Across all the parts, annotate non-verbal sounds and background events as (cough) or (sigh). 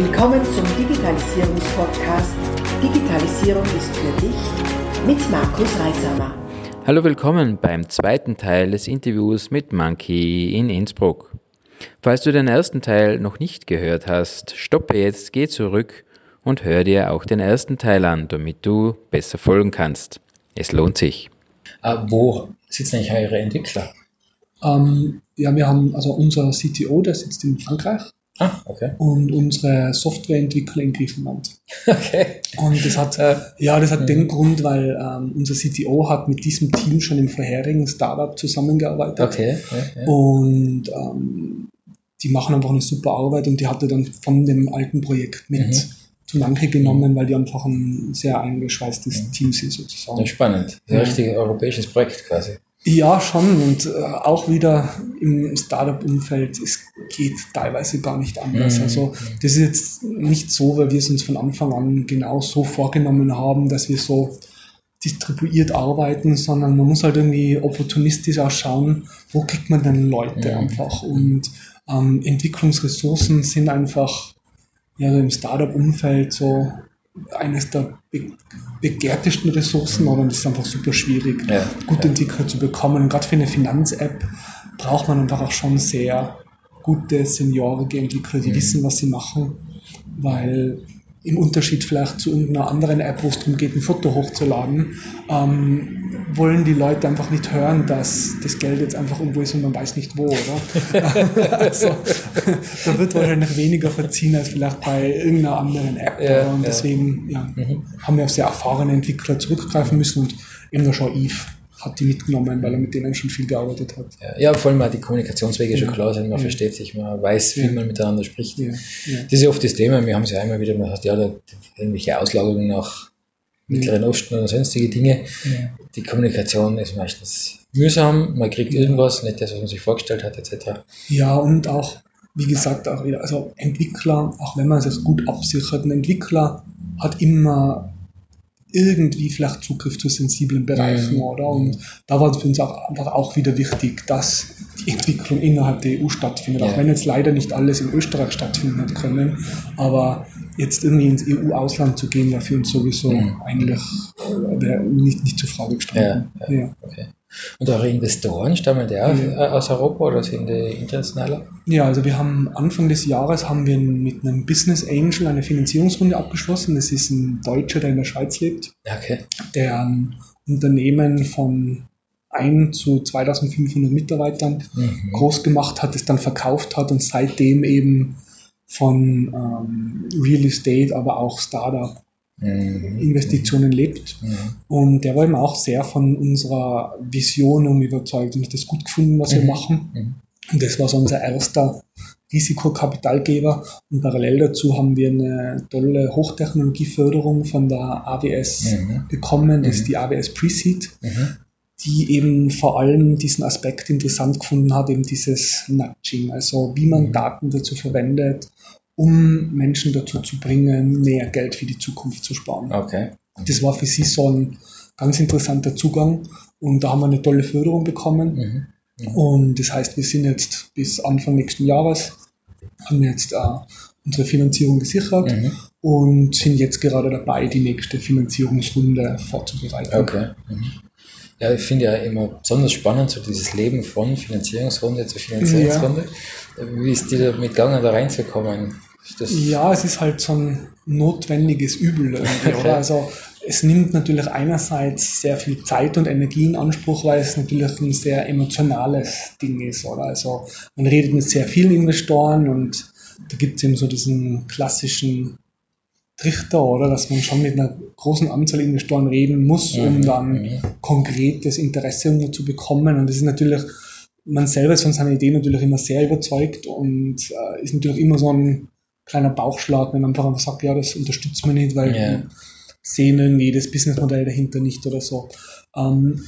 Willkommen zum Digitalisierungspodcast Digitalisierung ist für dich mit Markus Reisamer. Hallo, willkommen beim zweiten Teil des Interviews mit Monkey in Innsbruck. Falls du den ersten Teil noch nicht gehört hast, stoppe jetzt, geh zurück und hör dir auch den ersten Teil an, damit du besser folgen kannst. Es lohnt sich. Äh, wo sitzen eigentlich eure Entwickler? Ähm, ja, wir haben also unser CTO, der sitzt in Frankreich. Ah, okay. Und unsere Softwareentwickler in Griechenland. Okay. Und das hat, Äh, ja, das hat Mhm. den Grund, weil ähm, unser CTO hat mit diesem Team schon im vorherigen Startup zusammengearbeitet. Okay. Ja. Und ähm, die machen einfach eine super Arbeit und die hatte dann von dem alten Projekt mit Mhm. zu Manche genommen, weil die einfach ein sehr eingeschweißtes Mhm. Team sind sozusagen. Ja, spannend. Ein Ja. richtig europäisches Projekt quasi. Ja, schon. Und äh, auch wieder im Startup-Umfeld, es geht teilweise gar nicht anders. Mhm. Also das ist jetzt nicht so, weil wir es uns von Anfang an genau so vorgenommen haben, dass wir so distribuiert arbeiten, sondern man muss halt irgendwie opportunistisch auch schauen, wo kriegt man denn Leute Mhm. einfach. Und ähm, Entwicklungsressourcen sind einfach ja, so im Startup-Umfeld so eines der be begehrtesten Ressourcen, aber das ist einfach super schwierig Ja. gute Entwickler zu bekommen. Und gerade für eine Finanz-App braucht man einfach auch schon sehr gute, seniorige Entwickler, die Mhm. wissen, was sie machen, weil im Unterschied vielleicht zu irgendeiner anderen App, wo es darum geht, ein Foto hochzuladen, ähm, wollen die Leute einfach nicht hören, dass das Geld jetzt einfach irgendwo ist und man weiß nicht wo, oder? (laughs) also, da wird wahrscheinlich weniger verziehen als vielleicht bei irgendeiner anderen App. Ja, und ja. deswegen ja, Mhm. haben wir auf sehr erfahrene Entwickler zurückgreifen müssen und eben der Shaw Eve hat die mitgenommen, weil er mit denen schon viel gearbeitet hat. Ja, ja, vor allem auch die Kommunikationswege schon Ja. klar sind, man Ja. versteht sich, man weiß, wie man miteinander spricht. Das ist ja oft das Thema, wir haben es ja immer wieder, man hat ja da irgendwelche Auslagerungen nach Mittleren Osten oder sonstige Dinge. Die Kommunikation ist meistens mühsam, man kriegt irgendwas, nicht das, was man sich vorgestellt hat, etc. Ja, und auch, wie gesagt, auch wieder, also Entwickler, auch wenn man es gut absichert, ein Entwickler hat immer irgendwie vielleicht Zugriff zu sensiblen Bereichen, Mhm. oder? Und da war es für uns auch, einfach auch wieder wichtig, dass die Entwicklung innerhalb der EU stattfindet, Ja. auch wenn jetzt leider nicht alles in Österreich stattfinden hat können, aber jetzt irgendwie ins EU-Ausland zu gehen, war für uns sowieso eigentlich äh, nicht, nicht zur Frage gestanden. Ja, ja. Okay. Und eure Investoren stammen die auch Ja. äh, aus Europa oder sind die internationaler? Ja, also wir haben Anfang des Jahres haben wir mit einem Business Angel eine Finanzierungsrunde abgeschlossen. Das ist ein Deutscher, der in der Schweiz lebt, Okay. der ein Unternehmen von 1 zu 2500 Mitarbeitern Mhm. groß gemacht hat, es dann verkauft hat und seitdem eben von ähm, Real Estate, aber auch Startup Mhm. Investitionen lebt. Mhm. Und der war eben auch sehr von unserer Vision irgendwie überzeugt und hat das gut gefunden, was wir Mhm. machen. Mhm. Und das war so unser erster Risikokapitalgeber. Und parallel dazu haben wir eine tolle Hochtechnologieförderung von der AWS Mhm. bekommen. Das ist die AWS Pre-Seed, die eben vor allem diesen Aspekt interessant gefunden hat, eben dieses Nudging, also wie man. Daten dazu verwendet, um Menschen dazu zu bringen, mehr Geld für die Zukunft zu sparen. Okay. Das war für sie so ein ganz interessanter Zugang und da haben wir eine tolle Förderung bekommen. Mhm. Mhm. Und das heißt, wir sind jetzt bis Anfang nächsten Jahres, haben jetzt äh, unsere Finanzierung gesichert Mhm. und sind jetzt gerade dabei, die nächste Finanzierungsrunde vorzubereiten. Okay. Mhm. Ja, ich finde ja immer besonders spannend, so dieses Leben von Finanzierungsrunde zu Finanzierungsrunde. Wie ist dir damit gegangen, da reinzukommen? Ja, es ist halt so ein notwendiges Übel irgendwie, oder? (laughs) Also es nimmt natürlich einerseits sehr viel Zeit und Energie in Anspruch, weil es natürlich ein sehr emotionales Ding ist, oder? Also man redet mit sehr vielen Investoren und da gibt es eben so diesen klassischen Trichter, oder? Dass man schon mit einer großen Anzahl Investoren reden muss, um Mhm, dann mhm. konkretes Interesse irgendwo zu bekommen. Und das ist natürlich, man selber ist von seiner Idee natürlich immer sehr überzeugt und äh, ist natürlich immer so ein kleiner Bauchschlag, wenn man einfach, einfach sagt, ja, das unterstützt man nicht, weil wir sehen irgendwie das Businessmodell dahinter nicht oder so. Ähm,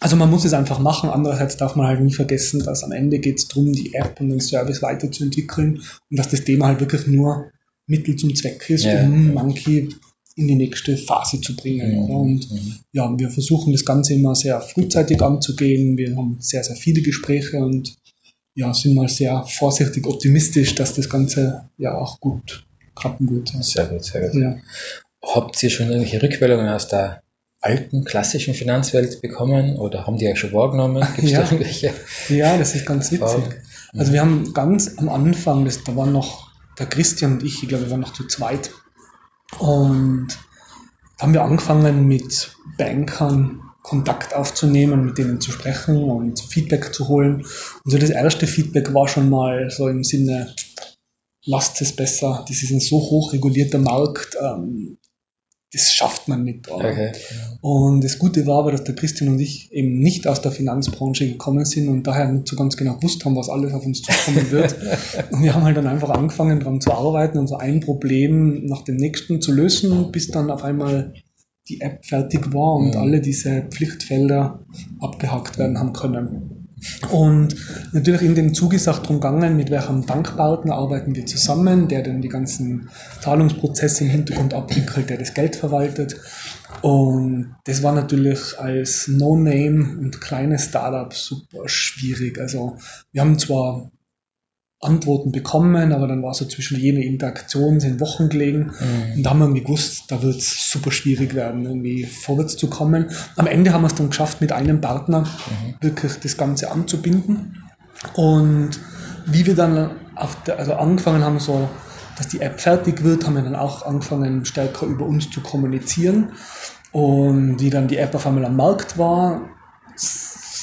also man muss es einfach machen. Andererseits darf man halt nie vergessen, dass am Ende geht es darum, die App und den Service weiterzuentwickeln und dass das Thema halt wirklich nur Mittel zum Zweck ist, Ja. um Monkey in die nächste Phase zu bringen. Mhm. Und Mhm. ja, wir versuchen das Ganze immer sehr frühzeitig anzugehen. Wir haben sehr, sehr viele Gespräche und ja, sind mal sehr vorsichtig optimistisch, dass das Ganze ja auch gut klappen gut. Ja. Sehr gut, sehr gut. Ja. Habt ihr schon irgendwelche Rückmeldungen aus der alten klassischen Finanzwelt bekommen oder haben die euch schon wahrgenommen? Gibt es ja. da irgendwelche? Ja, das ist ganz witzig. Also wir haben ganz am Anfang, das, da waren noch der Christian und ich, ich glaube, wir waren noch zu zweit. Und da haben wir angefangen mit Bankern Kontakt aufzunehmen, mit denen zu sprechen und Feedback zu holen. Und so das erste Feedback war schon mal so im Sinne, lasst es besser, das ist ein so hoch regulierter Markt, ähm, das schafft man nicht. Okay. Und das Gute war aber, dass der Christian und ich eben nicht aus der Finanzbranche gekommen sind und daher nicht so ganz genau gewusst haben, was alles auf uns zukommen wird. (laughs) und wir haben halt dann einfach angefangen, daran zu arbeiten und so ein Problem nach dem nächsten zu lösen, bis dann auf einmal die App fertig war und mhm. alle diese Pflichtfelder abgehakt werden haben können. Und natürlich in dem Zug ist auch darum gegangen, mit welchem Bankpartner arbeiten wir zusammen, der dann die ganzen Zahlungsprozesse im Hintergrund abwickelt, der das Geld verwaltet. Und das war natürlich als No-Name und kleines Startup super schwierig. Also wir haben zwar Antworten bekommen, aber dann war so zwischen jene Interaktion sind Wochen gelegen mhm. und da haben wir gewusst, da wird es super schwierig werden, irgendwie vorwärts zu kommen. Am Ende haben wir es dann geschafft, mit einem Partner mhm. wirklich das Ganze anzubinden und wie wir dann auf der, also angefangen haben, so, dass die App fertig wird, haben wir dann auch angefangen, stärker über uns zu kommunizieren und wie dann die App auf einmal am Markt war,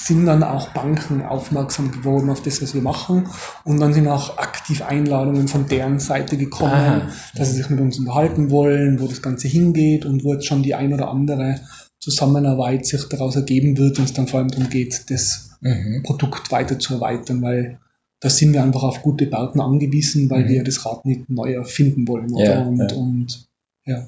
sind dann auch Banken aufmerksam geworden auf das, was wir machen. Und dann sind auch aktiv Einladungen von deren Seite gekommen, Aha. dass sie sich mit uns unterhalten wollen, wo das Ganze hingeht und wo jetzt schon die ein oder andere Zusammenarbeit sich daraus ergeben wird, wenn es dann vor allem darum geht, das mhm. Produkt weiter zu erweitern, weil da sind wir einfach auf gute Partner angewiesen, weil mhm. wir das Rad nicht neu erfinden wollen. Oder? Ja, und, ja. und ja.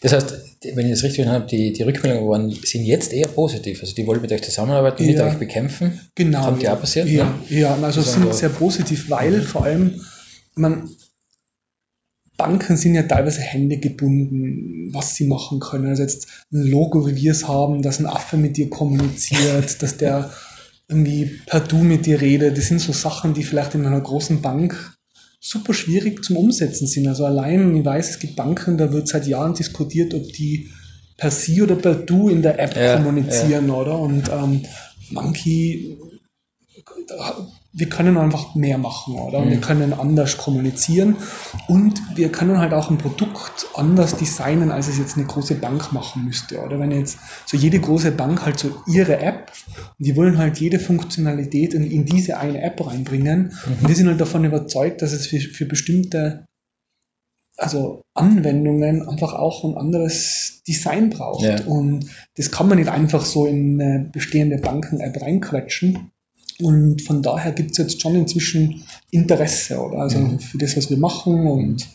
Das heißt, wenn ich das richtig verstanden habe, die, die Rückmeldungen waren, sind jetzt eher positiv. Also die wollen mit euch zusammenarbeiten, ja, mit euch bekämpfen. Genau. Das haben ja auch passiert? Ja, ne? ja also sind so sehr positiv, weil vor allem, man, Banken sind ja teilweise Hände gebunden, was sie machen können. Also jetzt ein Logo, wie wir es haben, dass ein Affe mit dir kommuniziert, dass der irgendwie per Du mit dir redet. Das sind so Sachen, die vielleicht in einer großen Bank super schwierig zum Umsetzen sind. Also allein, ich weiß, es gibt Banken, da wird seit Jahren diskutiert, ob die per Sie oder per Du in der App ja, kommunizieren, ja. oder? Und ähm, Monkey wir können einfach mehr machen, oder? Mhm. Wir können anders kommunizieren und wir können halt auch ein Produkt anders designen, als es jetzt eine große Bank machen müsste, oder? Wenn jetzt so jede große Bank halt so ihre App und die wollen halt jede Funktionalität in, in diese eine App reinbringen mhm. und wir sind halt davon überzeugt, dass es für, für bestimmte also Anwendungen einfach auch ein anderes Design braucht. Ja. Und das kann man nicht einfach so in eine bestehende Banken-App reinquetschen. Und von daher gibt es jetzt schon inzwischen Interesse, oder? Also mhm. für das, was wir machen und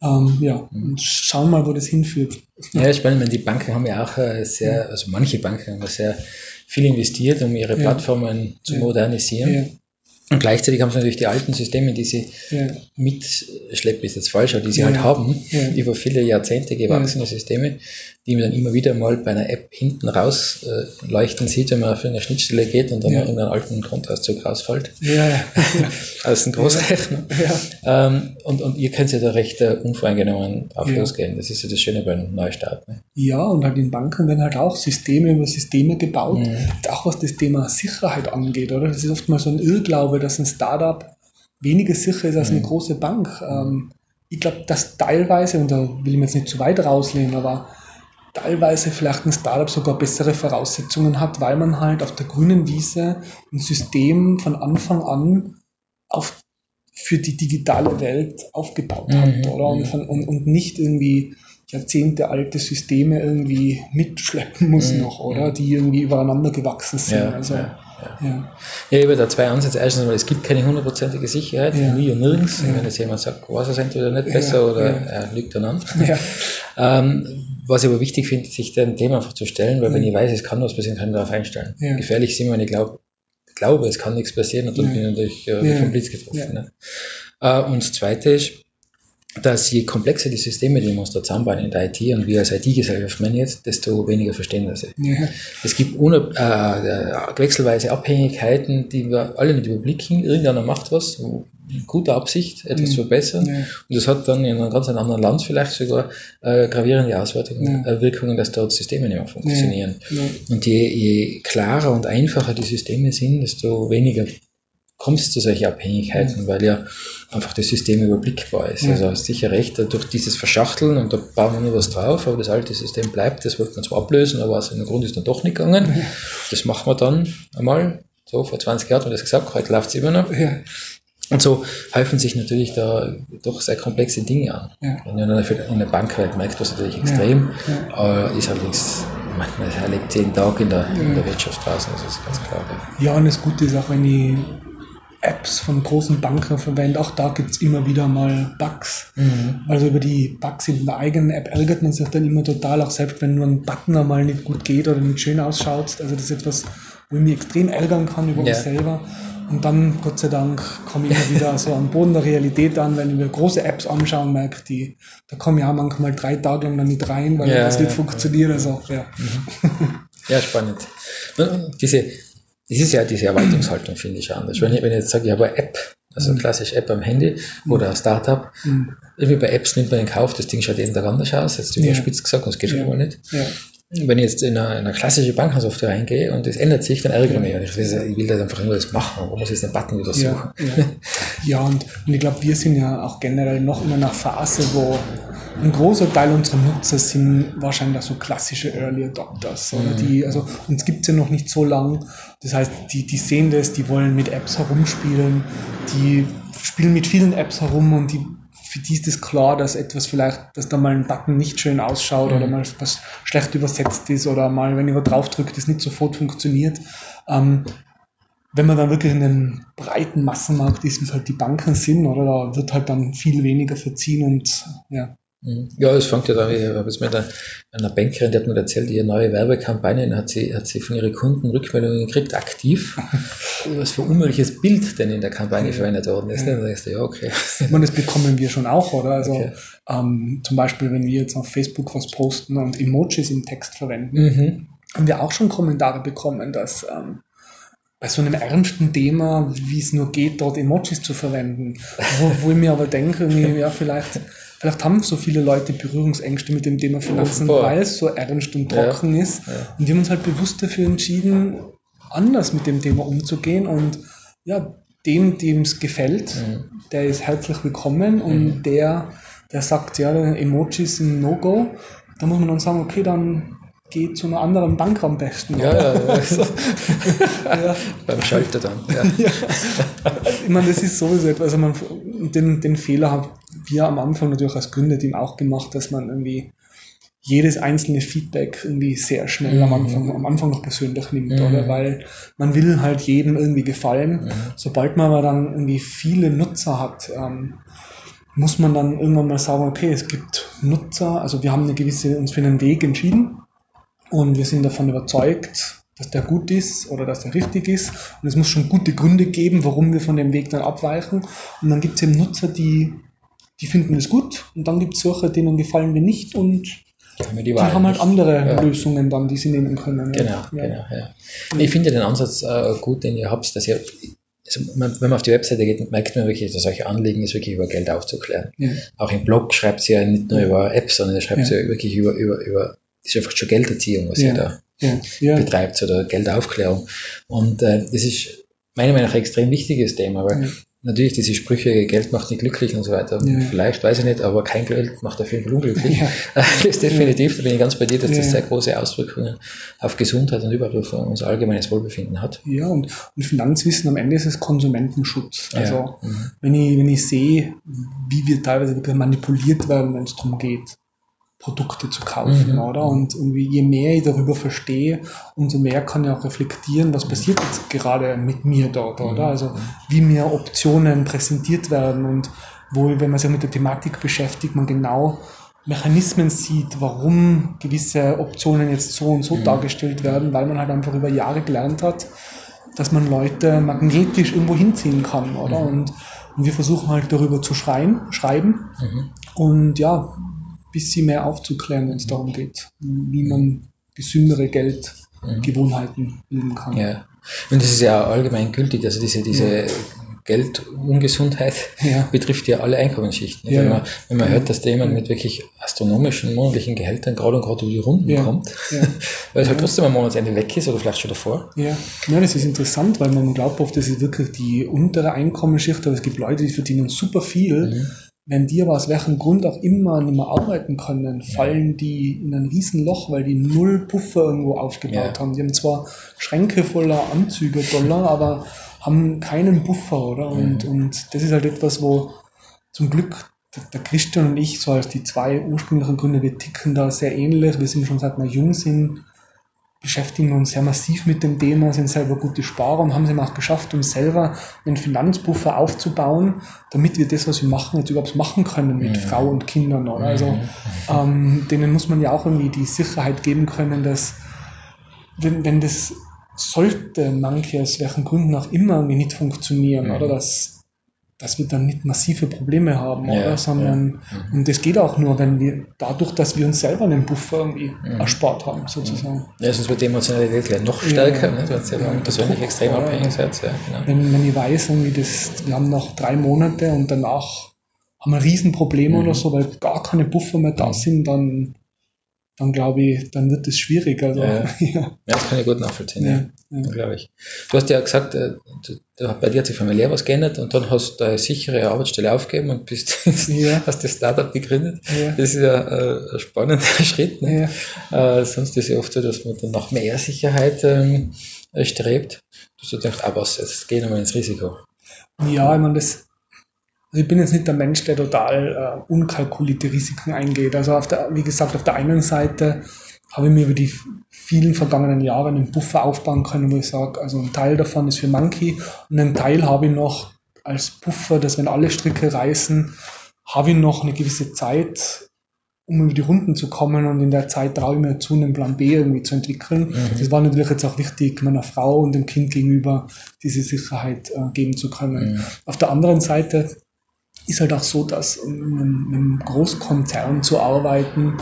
ähm, ja, und schauen mal, wo das hinführt. Ja, spannend, die Banken haben ja auch äh, sehr, also manche Banken haben sehr viel investiert, um ihre Plattformen zu ja. modernisieren. Und gleichzeitig haben sie natürlich die alten Systeme, die sie ja. mitschleppen, ist jetzt falsch, aber die sie halt ja. haben, ja. über viele Jahrzehnte gewachsene Systeme, die man dann immer wieder mal bei einer App hinten raus äh, leuchten sieht, wenn man auf eine Schnittstelle geht und dann ja. in einen alten Grundauszug rausfällt. Ja, ja. (laughs) Aus dem Großrechner. Ja. Ähm, und, und ihr könnt ja da recht uh, unvoreingenommen auf losgehen. Das ist ja das Schöne beim Neustart. Ne? Ja, und halt in Banken werden halt auch Systeme über Systeme gebaut, mhm. auch was das Thema Sicherheit angeht, oder? Das ist oft mal so ein Irrglaube, dass ein Startup weniger sicher ist als eine mhm. große Bank. Ähm, ich glaube, dass teilweise, und da will ich mir jetzt nicht zu weit rauslehnen, aber teilweise vielleicht ein Startup sogar bessere Voraussetzungen hat, weil man halt auf der grünen Wiese ein System von Anfang an auf, für die digitale Welt aufgebaut hat, mhm. oder? Und, von, und, und, nicht irgendwie Jahrzehnte alte Systeme irgendwie mitschleppen muss mhm. noch, oder? Die irgendwie übereinander gewachsen sind. Ja, also, ja. Ja. ja, ich habe da zwei Ansätze. Erstens mal, es gibt keine hundertprozentige Sicherheit, ja. nie und nirgends. Ja. Wenn jetzt jemand sagt, was ist entweder nicht besser ja. oder er lügt dann an. (laughs) Ähm, was ich aber wichtig finde, sich dem Thema einfach zu stellen, weil wenn ich weiß, es kann was passieren, kann ich darauf einstellen. Gefährlich sind, wenn ich glaub, glaube, es kann nichts passieren und dann bin ich natürlich äh, vom Blitz getroffen. Ne? Äh, und das Zweite ist, dass je komplexer die Systeme, die wir uns da zusammenbauen in der IT und wir als IT-Gesellschaft meinen jetzt, desto weniger verstehen wir sie. Ja. Es gibt ohne, äh, wechselweise Abhängigkeiten, die wir alle nicht überblicken. Irgendeiner macht was, in guter Absicht, etwas mhm. zu verbessern. Ja. Und das hat dann in einem ganz anderen Land vielleicht sogar äh, gravierende Auswirkungen, ja. äh, Wirkungen, dass dort Systeme nicht mehr funktionieren. Und je, je klarer und einfacher die Systeme sind, desto weniger kommt es zu solchen Abhängigkeiten, mhm. weil ja einfach das System überblickbar ist. Ja. Also hast sicher recht, durch dieses Verschachteln und da bauen wir nur was drauf, aber das alte System bleibt, das wird man zwar ablösen, aber aus einem Grund ist dann doch nicht gegangen. Ja. Das machen wir dann einmal, so vor 20 Jahren hat man das gesagt, heute läuft es immer noch. Ja. Und so häufen sich natürlich da doch sehr komplexe Dinge an. Ja. Wenn man in der Bankwelt merkt was natürlich extrem, ja. Äh, ist allerdings, manchmal erlebt jeden Tag in der, in der Wirtschaft draußen, das ist ganz klar. Ja, und das Gute ist auch, wenn ich Apps von großen Banken verwendet, auch da gibt es immer wieder mal Bugs. Mhm. Also über die Bugs in der eigenen App ärgert man sich dann immer total, auch selbst wenn nur ein Button einmal nicht gut geht oder nicht schön ausschaut. Also das ist etwas, wo ich mich extrem ärgern kann über ja. mich selber. Und dann, Gott sei Dank, komme ich immer wieder so am Boden der Realität an, wenn ich mir große Apps anschaue und merke, die, da komme ich auch manchmal drei Tage lang nicht rein, weil ja, das nicht ja, funktioniert. Also, ja. Mhm. ja, spannend. Diese, das ist ja diese Erwartungshaltung, finde ich anders. Wenn ich, wenn ich jetzt sage, ich habe eine App, also eine mhm. klassische App am Handy oder ein Startup, mhm. irgendwie bei Apps nimmt man in Kauf, das Ding schaut jeden Tag anders aus, jetzt überspitzt ja. gesagt, und das geht schon ja. mal nicht. Ja. Wenn ich jetzt in eine, in eine klassische Bankensoftware reingehe und das ändert sich, dann ärgere ich mich. Ich, will, ich will das einfach nur das machen. Warum muss ich jetzt den Button wieder suchen? Ja, ja. ja und, und ich glaube, wir sind ja auch generell noch in einer Phase, wo ein großer Teil unserer Nutzer sind wahrscheinlich so klassische Early Adopters. Oder mhm. die, also uns gibt es ja noch nicht so lang. Das heißt, die, die sehen das, die wollen mit Apps herumspielen, die spielen mit vielen Apps herum und die für die ist es klar, dass etwas vielleicht, dass da mal ein Button nicht schön ausschaut mhm. oder mal was schlecht übersetzt ist oder mal, wenn ich was draufdrückt, das nicht sofort funktioniert. Ähm, wenn man dann wirklich in den breiten Massenmarkt ist, wie es halt die Banken sind, oder da wird halt dann viel weniger verziehen und ja. Mhm. Ja, es fängt ja da, ich habe es mit einer, einer Bankerin, die hat mir erzählt, ihre neue Werbekampagnen hat sie, hat sie von ihren Kunden Rückmeldungen gekriegt, aktiv, (laughs) was für ein unmögliches Bild denn in der Kampagne verwendet worden ist. Ja. Dann denkst du, ja, okay. Und das bekommen wir schon auch, oder? Also okay. ähm, zum Beispiel, wenn wir jetzt auf Facebook was posten und Emojis im Text verwenden, mhm. haben wir auch schon Kommentare bekommen, dass ähm, bei so einem ernsten Thema, wie es nur geht, dort Emojis zu verwenden. Wo, wo ich mir aber denke, ja, vielleicht Vielleicht haben so viele Leute Berührungsängste mit dem Thema Finanzen, weil es so ernst und trocken ja. ist. Ja. Und wir haben uns halt bewusst dafür entschieden, anders mit dem Thema umzugehen. Und ja, dem, dem es gefällt, mhm. der ist herzlich willkommen. Und mhm. der, der sagt, ja, Emojis sind No-Go, da muss man dann sagen, okay, dann geh zu einer anderen Bank am besten. Ja, ja, ja. (laughs) ja. Beim Schalter dann. (laughs) Ja. Ich meine, das ist sowieso etwas, also man, den, den Fehler wir am Anfang natürlich als Gründerteam auch gemacht, dass man irgendwie jedes einzelne Feedback irgendwie sehr schnell mhm. am, Anfang, am Anfang noch persönlich nimmt, mhm. oder? Weil man will halt jedem irgendwie gefallen. Mhm. Sobald man aber dann irgendwie viele Nutzer hat, ähm, muss man dann irgendwann mal sagen, okay, es gibt Nutzer, also wir haben eine gewisse, uns für einen Weg entschieden und wir sind davon überzeugt, dass der gut ist oder dass der richtig ist. Und es muss schon gute Gründe geben, warum wir von dem Weg dann abweichen. Und dann gibt es eben Nutzer, die die finden es gut und dann gibt es solche, denen gefallen wir nicht und die, die haben halt andere ja. Lösungen dann, die sie nehmen können. Genau, ja. genau. Ja. Ich finde den Ansatz äh, gut, den ihr habt, dass ihr, also man, wenn man auf die Webseite geht, merkt man wirklich, dass solche Anliegen ist, wirklich über Geld aufzuklären. Auch im Blog schreibt sie ja nicht nur über Apps, sondern ihr schreibt ja. wirklich über, über, über, das ist einfach schon Gelderziehung, was ihr da betreibt, oder Geldaufklärung. Und äh, das ist meiner Meinung nach ein extrem wichtiges Thema, weil natürlich diese Sprüche, Geld macht nicht glücklich und so weiter. Ja. Vielleicht, weiß ich nicht, aber kein Geld macht auf jeden Fall unglücklich. Ja. (laughs) Das ist definitiv, da bin ich ganz bei dir, dass das sehr große Auswirkungen auf Gesundheit und überhaupt auf unser allgemeines Wohlbefinden hat. Ja, und, und Finanzwissen am Ende ist es Konsumentenschutz. Also, mhm. wenn, ich, wenn ich sehe, wie wir teilweise manipuliert werden, wenn es darum geht, Produkte zu kaufen, mhm. oder? Und irgendwie je mehr ich darüber verstehe, umso mehr kann ich auch reflektieren, was passiert jetzt gerade mit mir dort, oder? Mhm. Also wie mir Optionen präsentiert werden und wo, wenn man sich mit der Thematik beschäftigt, man genau Mechanismen sieht, warum gewisse Optionen jetzt so und so mhm. dargestellt werden, weil man halt einfach über Jahre gelernt hat, dass man Leute magnetisch irgendwo hinziehen kann, oder? Mhm. Und Und wir versuchen halt darüber zu schreien, schreiben mhm. und ja, bisschen mehr aufzuklären, wenn es darum geht, wie man gesündere Geldgewohnheiten bilden kann. Ja. Und das ist ja allgemein gültig, also diese, diese ja. Geldungesundheit ja. (laughs) betrifft ja alle Einkommensschichten. Ja, wenn, man, wenn man hört, dass da jemand mit wirklich astronomischen monatlichen Gehältern gerade und gerade über die Runden kommt, (laughs) weil es halt trotzdem am Monatsende weg ist oder vielleicht schon davor. Ja. ja, das ist interessant, weil man glaubt oft, das ist wirklich die untere Einkommensschicht, aber es gibt Leute, die verdienen super viel. Wenn die aber aus welchem Grund auch immer nicht mehr arbeiten können, fallen die in ein Riesenloch, weil die null Puffer irgendwo aufgebaut haben. Die haben zwar Schränke voller Anzüge, Dollar, (laughs) aber haben keinen Buffer, oder? Und, mhm. und das ist halt etwas, wo zum Glück der Christian und ich, so als die zwei ursprünglichen Gründer, wir ticken da sehr ähnlich. Wir sind schon seit wir jung sind, beschäftigen uns sehr massiv mit dem Thema, sind selber gute Sparer und haben es auch geschafft, uns selber einen Finanzbuffer aufzubauen, damit wir das, was wir machen, jetzt überhaupt machen können mit mhm. Frau und Kindern. Oder? Also mhm. ähm, denen muss man ja auch irgendwie die Sicherheit geben können, dass wenn, wenn das sollte manche aus welchen Gründen auch immer irgendwie nicht funktionieren, mhm. oder dass, dass wir dann nicht massive Probleme haben, ja, oder? Sondern, ja. Mhm. und das geht auch nur, wenn wir, dadurch, dass wir uns selber einen Buffer irgendwie mhm. erspart haben, sozusagen. Ja, sonst wird die Emotionalität gleich noch stärker, ja, ne? wenn ihr ja, persönlich extrem abhängig seid. Ja, genau. wenn, wenn ich weiß, irgendwie das, wir haben noch drei Monate und danach haben wir Riesenprobleme mhm. oder so, weil gar keine Buffer mehr da mhm. sind, dann dann glaube ich, dann wird es schwierig. Also, ja, (laughs) ja. das kann ich gut nachvollziehen, ja, ja. glaube ich. Du hast ja gesagt, äh, du, bei dir hat sich familiär was geändert und dann hast du eine sichere Arbeitsstelle aufgegeben und bist, (laughs) hast das Startup gegründet. Ja. Das ist ja äh, ein spannender (laughs) Schritt. Ne? Ja. Äh, sonst ist es ja oft so, dass man dann nach mehr Sicherheit ähm, strebt. Du hast gedacht, ah was, jetzt gehen wir ins Risiko. Ja, ich meine, das, also ich bin jetzt nicht der Mensch, der total äh, unkalkulierte Risiken eingeht. Also auf der, wie gesagt, auf der einen Seite habe ich mir über die vielen vergangenen Jahre einen Buffer aufbauen können, wo ich sage, also ein Teil davon ist für Monkey und ein Teil habe ich noch als Buffer, dass wenn alle Stricke reißen, habe ich noch eine gewisse Zeit, um über die Runden zu kommen und in der Zeit traue ich mir zu, einen Plan B irgendwie zu entwickeln. Mhm. Das war natürlich jetzt auch wichtig, meiner Frau und dem Kind gegenüber diese Sicherheit äh, geben zu können. Mhm. Auf der anderen Seite ist halt auch so, dass in einem, Großkonzern zu arbeiten,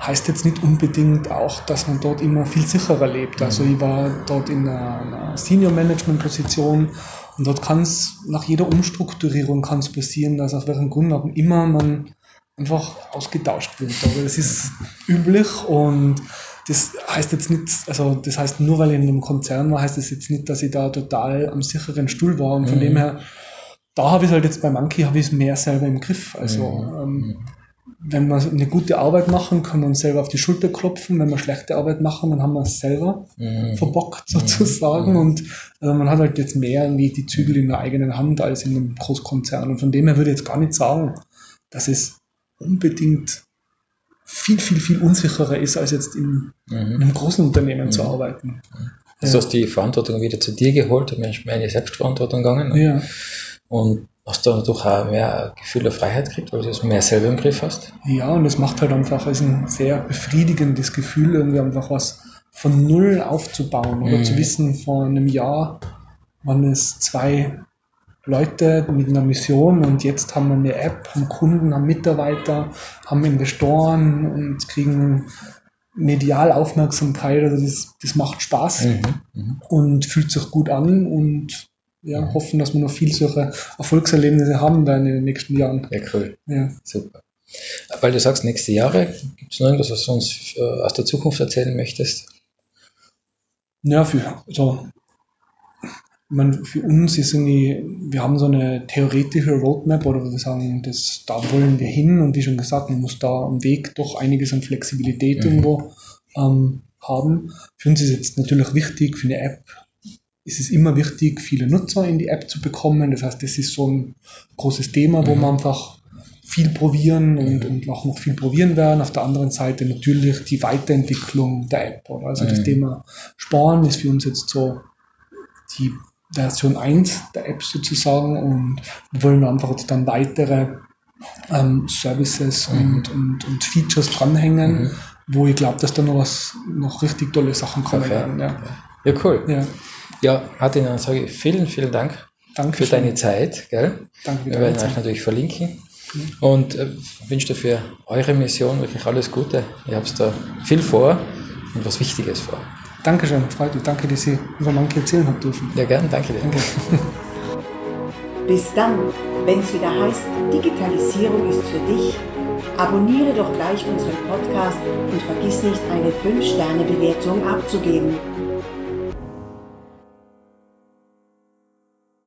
heißt jetzt nicht unbedingt auch, dass man dort immer viel sicherer lebt. Also mhm. ich war dort in einer, einer Senior Management Position und dort kann es nach jeder Umstrukturierung kann es passieren, dass aus welchen Gründen auch immer man einfach ausgetauscht wird. Aber das ist üblich und das heißt jetzt nicht, also das heißt nur weil ich in einem Konzern war, heißt das jetzt nicht, dass ich da total am sicheren Stuhl war und von mhm. dem her da habe ich halt jetzt bei Monkey habe ich es mehr selber im Griff. Also mhm. ähm, wenn wir eine gute Arbeit machen, können wir uns selber auf die Schulter klopfen. Wenn wir schlechte Arbeit machen, dann haben wir es selber mhm. verbockt mhm. sozusagen. Mhm. Und also man hat halt jetzt mehr irgendwie die Zügel in der eigenen Hand als in einem Großkonzern. Und von dem her würde ich jetzt gar nicht sagen, dass es unbedingt viel, viel, viel unsicherer ist, als jetzt in, in mhm. einem großen Unternehmen zu mhm. arbeiten. Also ja. hast du die Verantwortung wieder zu dir geholt und meine Selbstverantwortung gegangen. Ne? Ja. Und hast du dadurch auch mehr Gefühl der Freiheit gekriegt, weil du es mehr selber im Griff hast? Ja, und es macht halt einfach also ein sehr befriedigendes Gefühl, irgendwie einfach was von Null aufzubauen oder mhm. zu wissen, vor einem Jahr waren es zwei Leute mit einer Mission und jetzt haben wir eine App, haben Kunden, haben Mitarbeiter, haben Investoren und kriegen medial Aufmerksamkeit. Also das, das macht Spaß mhm. Mhm. und fühlt sich gut an und ja, hoffen, dass wir noch viel solche Erfolgserlebnisse haben werden in den nächsten Jahren. Ja, cool. Ja. Super. Weil du sagst, nächste Jahre, gibt es noch irgendwas, was du uns äh, aus der Zukunft erzählen möchtest? Ja, für, also, meine, für uns ist irgendwie, wir haben so eine theoretische Roadmap oder wir sagen, das, da wollen wir hin und wie schon gesagt, man muss da am Weg doch einiges an Flexibilität mhm. irgendwo ähm, haben. Für uns ist jetzt natürlich wichtig, für eine App ist es immer wichtig, viele Nutzer in die App zu bekommen. Das heißt, das ist so ein großes Thema, wo mhm. wir einfach viel probieren und, mhm. und auch noch viel probieren werden. Auf der anderen Seite natürlich die Weiterentwicklung der App. Oder? Also mhm. das Thema Sparen ist für uns jetzt so die Version 1 der App sozusagen und wir wollen einfach jetzt dann weitere ähm, Services mhm. und, und, und Features dranhängen, mhm. wo ich glaube, dass da noch was, noch richtig tolle Sachen kommen werden. Ja. ja, cool. Ja. Ja, Martin, dann sage ich vielen, vielen Dank Danke für deine Zeit. Gell? Danke Wir werden euch natürlich verlinken. Und äh, wünsche dir für eure Mission wirklich alles Gute. Ihr habt da viel vor und was Wichtiges vor. Dankeschön, freut mich. Danke, dass ich über manche erzählen habe dürfen. Ja, gern, danke dir. Danke. (laughs) Bis dann, wenn es wieder heißt, Digitalisierung ist für dich. Abonniere doch gleich unseren Podcast und vergiss nicht, eine 5-Sterne-Bewertung abzugeben.